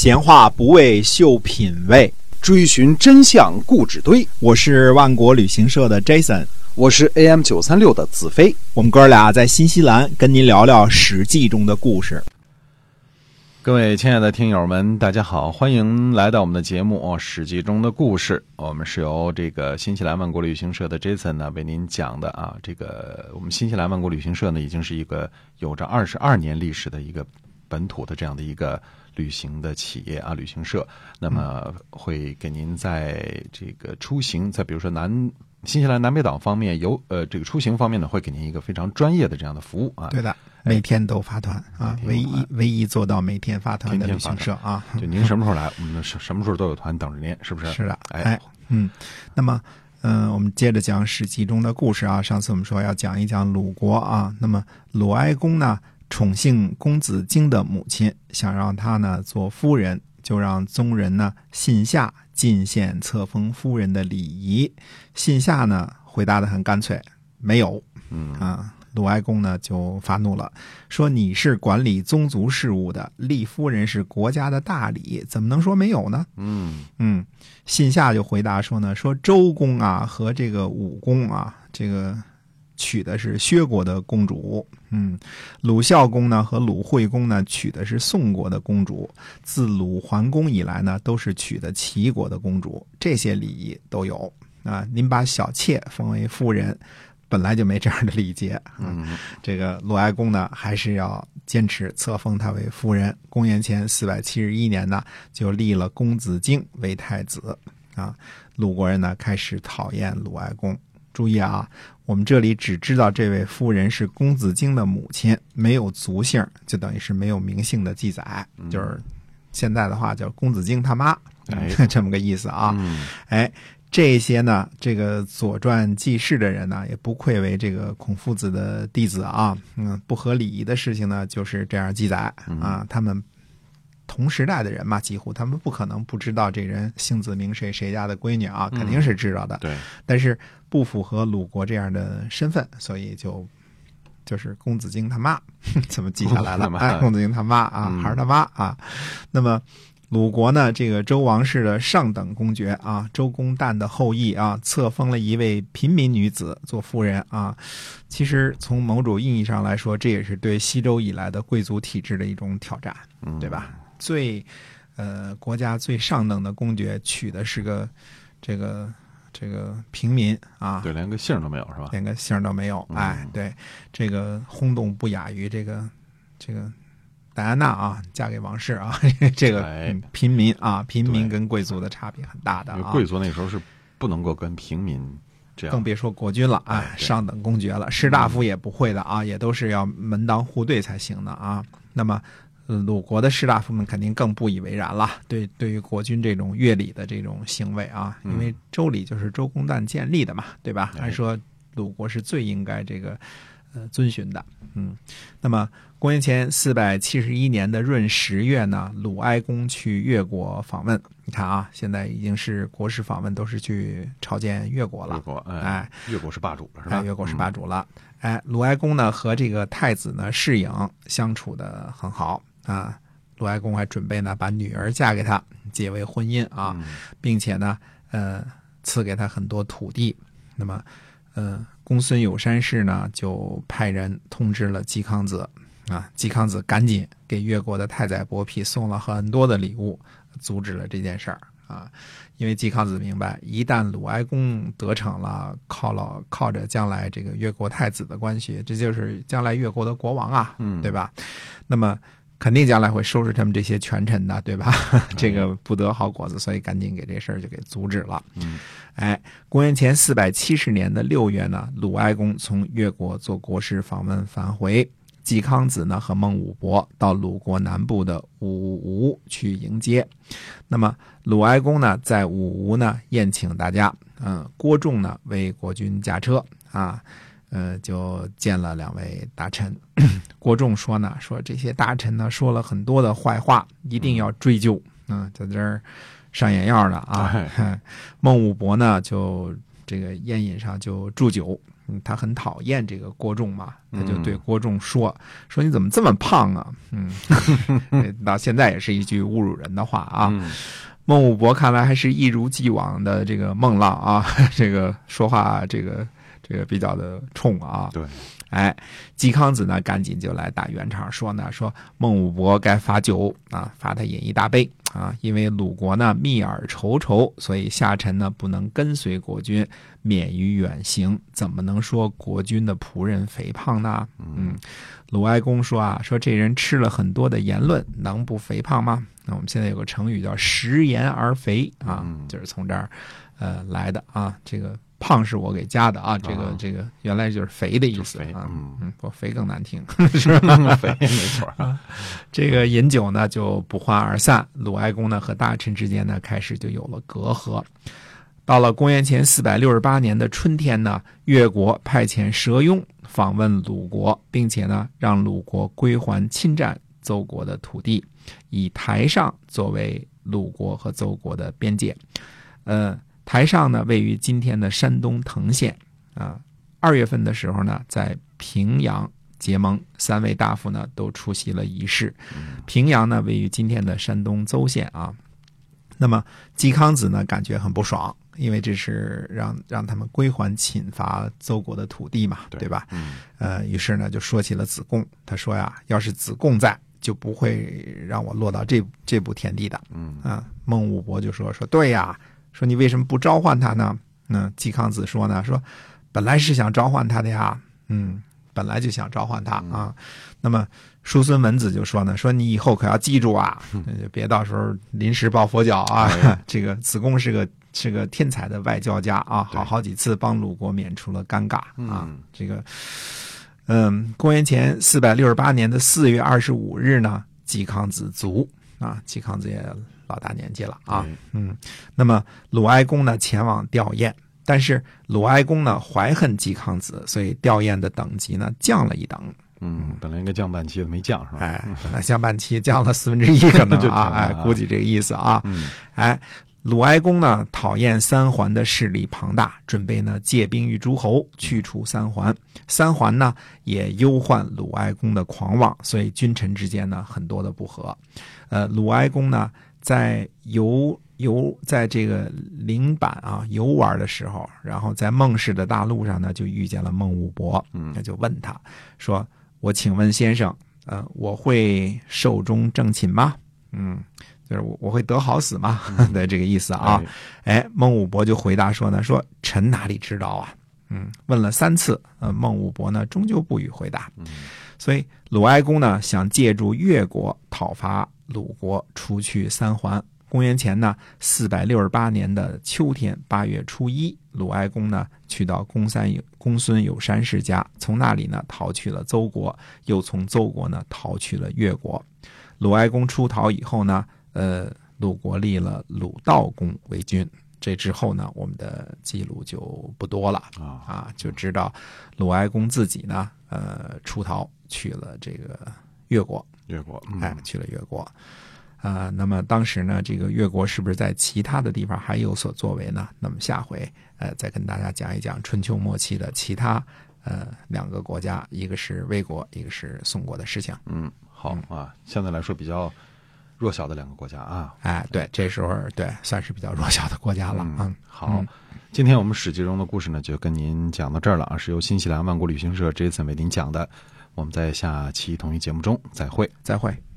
闲话不为秀品味，追寻真相固执堆。我是万国旅行社的 Jason，我是 AM 九三六的子飞。我们哥俩在新西兰跟您聊聊《史记》中的故事。各位亲爱的听友们，大家好，欢迎来到我们的节目《史记》中的故事。我们是由这个新西兰万国旅行社的 Jason 呢为您讲的啊。这个我们新西兰万国旅行社呢，已经是一个有着二十二年历史的一个本土的这样的一个旅行的企业啊，旅行社。那么会给您在这个出行，在比如说南新西兰南北岛方面有呃这个出行方面呢，会给您一个非常专业的这样的服务啊。对的。每天都发团啊，唯一唯一做到每天发团的旅行社啊。就您什么时候来，我们什什么时候都有团等着您，是不是？是的，哎，嗯，那么，嗯，我们接着讲《史记》中的故事啊。上次我们说要讲一讲鲁国啊，那么鲁哀公呢宠幸公子荆的母亲，想让他呢做夫人，就让宗人呢信下进献册封夫人的礼仪。信下呢回答的很干脆，没有，嗯啊。鲁哀公呢就发怒了，说：“你是管理宗族事务的，立夫人是国家的大礼，怎么能说没有呢？”嗯嗯，信下就回答说呢：“说周公啊和这个武公啊，这个娶的是薛国的公主，嗯，鲁孝公呢和鲁惠公呢娶的是宋国的公主，自鲁桓公以来呢都是娶的齐国的公主，这些礼仪都有啊。您把小妾封为夫人。”本来就没这样的礼节，嗯，这个鲁哀公呢，还是要坚持册封她为夫人。公元前四百七十一年呢，就立了公子荆为太子。啊，鲁国人呢开始讨厌鲁哀公。注意啊，我们这里只知道这位夫人是公子荆的母亲，没有族姓，就等于是没有名姓的记载，就是现在的话叫公子荆他妈，这么个意思啊。哎。这些呢，这个《左传》记事的人呢，也不愧为这个孔夫子的弟子啊。嗯，不合礼仪的事情呢，就是这样记载啊。他们同时代的人嘛，几乎他们不可能不知道这人姓子名谁，谁家的闺女啊，肯定是知道的。对，但是不符合鲁国这样的身份，所以就就是公子荆他妈 怎么记下来了？哎，公子荆他妈啊，孩儿他妈啊。那么。鲁国呢，这个周王室的上等公爵啊，周公旦的后裔啊，册封了一位平民女子做夫人啊。其实从某种意义上来说，这也是对西周以来的贵族体制的一种挑战，对吧？最呃，国家最上等的公爵娶的是个这个这个平民啊，对，连个姓都没有是吧？连个姓都没有，哎，对，这个轰动不亚于这个这个。戴安娜啊，嫁给王室啊，这个平民啊，平民跟贵族的差别很大的啊。贵族那时候是不能够跟平民这样，更别说国君了啊，上等公爵了，士大夫也不会的啊，也都是要门当户对才行的啊。那么鲁国的士大夫们肯定更不以为然了，对对于国君这种乐礼的这种行为啊，因为周礼就是周公旦建立的嘛，对吧？按说鲁国是最应该这个。呃，遵循的，嗯，那么公元前四百七十一年的闰十月呢，鲁哀公去越国访问。你看啊，现在已经是国事访问都是去朝见越国了。越国，哎，越国是霸主了，是吧？越国是霸主了。哎，鲁哀公呢和这个太子呢世颖相处的很好啊。鲁哀公还准备呢把女儿嫁给他，结为婚姻啊，并且呢，呃，赐给他很多土地。那么，呃。公孙有山氏呢，就派人通知了季康子，啊，季康子赶紧给越国的太宰伯嚭送了很多的礼物，阻止了这件事儿啊。因为季康子明白，一旦鲁哀公得逞了，靠了靠着将来这个越国太子的关系，这就是将来越国的国王啊，对吧？那么。肯定将来会收拾他们这些权臣的，对吧？这个不得好果子，所以赶紧给这事儿就给阻止了。嗯，哎，公元前四百七十年的六月呢，鲁哀公从越国做国事访问返回，季康子呢和孟武伯到鲁国南部的武吴去迎接。那么鲁哀公呢在武吴呢宴请大家，嗯，郭仲呢为国君驾车啊。呃，就见了两位大臣。郭仲说呢，说这些大臣呢说了很多的坏话，一定要追究。嗯，在这儿上眼药了啊。孟武伯呢，就这个宴饮上就祝酒嗯他很讨厌这个郭仲嘛，他就对郭仲说：“说你怎么这么胖啊？”嗯，到现在也是一句侮辱人的话啊。嗯孟武伯看来还是一如既往的这个孟浪啊，这个说话这个这个比较的冲啊。对，哎，嵇康子呢，赶紧就来打圆场，说呢，说孟武伯该罚酒啊，罚他饮一大杯啊，因为鲁国呢密耳稠稠，所以下臣呢不能跟随国君，免于远行，怎么能说国君的仆人肥胖呢？嗯，鲁哀公说啊，说这人吃了很多的言论，能不肥胖吗？那我们现在有个成语叫食言而肥啊，就是从这儿呃来的啊，这个。胖是我给加的啊，这个、这个原来就是肥的意思啊，嗯嗯，不肥更难听。肥没错儿，这个饮酒呢就不欢而散，鲁哀公呢和大臣之间呢开始就有了隔阂。到了公元前四百六十八年的春天呢，越国派遣佘庸访问鲁国，并且呢让鲁国归还侵占邹国的土地，以台上作为鲁国和邹国的边界。呃，台上呢位于今天的山东滕县啊。二月份的时候呢，在平阳结盟，三位大夫呢都出席了仪式。平阳呢位于今天的山东邹县啊。那么嵇康子呢感觉很不爽，因为这是让让他们归还侵伐邹国的土地嘛，对对吧？嗯呃，于是呢就说起了子贡，他说呀，要是子贡在，就不会让我落到这这步田地的。嗯啊，孟武伯就说说对呀，说你为什么不召唤他呢？那季康子说呢，说本来是想召唤他的呀，嗯，本来就想召唤他啊。那么叔孙文子就说呢，说你以后可要记住啊，呃别到时候临时抱佛脚啊。这个子贡是个是个天才的外交家啊，好好几次帮鲁国免除了尴尬啊。嗯这个，嗯，公元前四百六十八年的四月二十五日呢，季康子卒啊，季康子也老大年纪了啊。对嗯，那么鲁哀公呢前往吊唁，但是鲁哀公呢怀恨季康子，所以吊唁的等级呢降了一等。嗯，本来应该降半期的没降是吧？哎，本来降半期降了四分之一可能 就降啊，了哎啊，估计这个意思啊。嗯哎，鲁哀公呢讨厌三桓的势力庞大，准备呢借兵于诸侯，去除三桓。三桓呢也忧患鲁哀公的狂妄，所以君臣之间呢很多的不和。呃，鲁哀公呢在游游在这个陵坂啊游玩的时候，然后在孟氏的大路上呢就遇见了孟武伯，嗯那就问他说：“我请问先生，呃，我会寿终正寝吗？”嗯。就是我我会得好死吗？的这个意思啊，哎哎，孟武伯就回答说呢，说臣哪里知道啊？嗯，问了三次，呃，孟武伯呢终究不予回答。嗯所以鲁哀公呢想借助越国讨伐鲁国，除去三桓。公元前呢四百六十八年的秋天八月初一，鲁哀公呢去到公三有公孙有山氏家，从那里呢逃去了邹国，又从邹国呢逃去了越国。鲁哀公出逃以后呢，呃，鲁国立了鲁道公为君。这之后呢，我们的记录就不多了啊啊，就知道鲁哀公自己呢，呃，出逃去了这个越国，越国嗯哎，去了越国。啊、那么当时呢，这个越国是不是在其他的地方还有所作为呢？那么下回呃再跟大家讲一讲春秋末期的其他呃两个国家，一个是魏国，一个是宋国的事情。嗯好啊，相对来说比较弱小的两个国家啊。哎，对，这时候对算是比较弱小的国家了。嗯，好，今天我们史记中的故事呢，就跟您讲到这儿了啊，是由新西兰万国旅行社 Jason 为您讲的。我们在下期同一节目中再会。再会。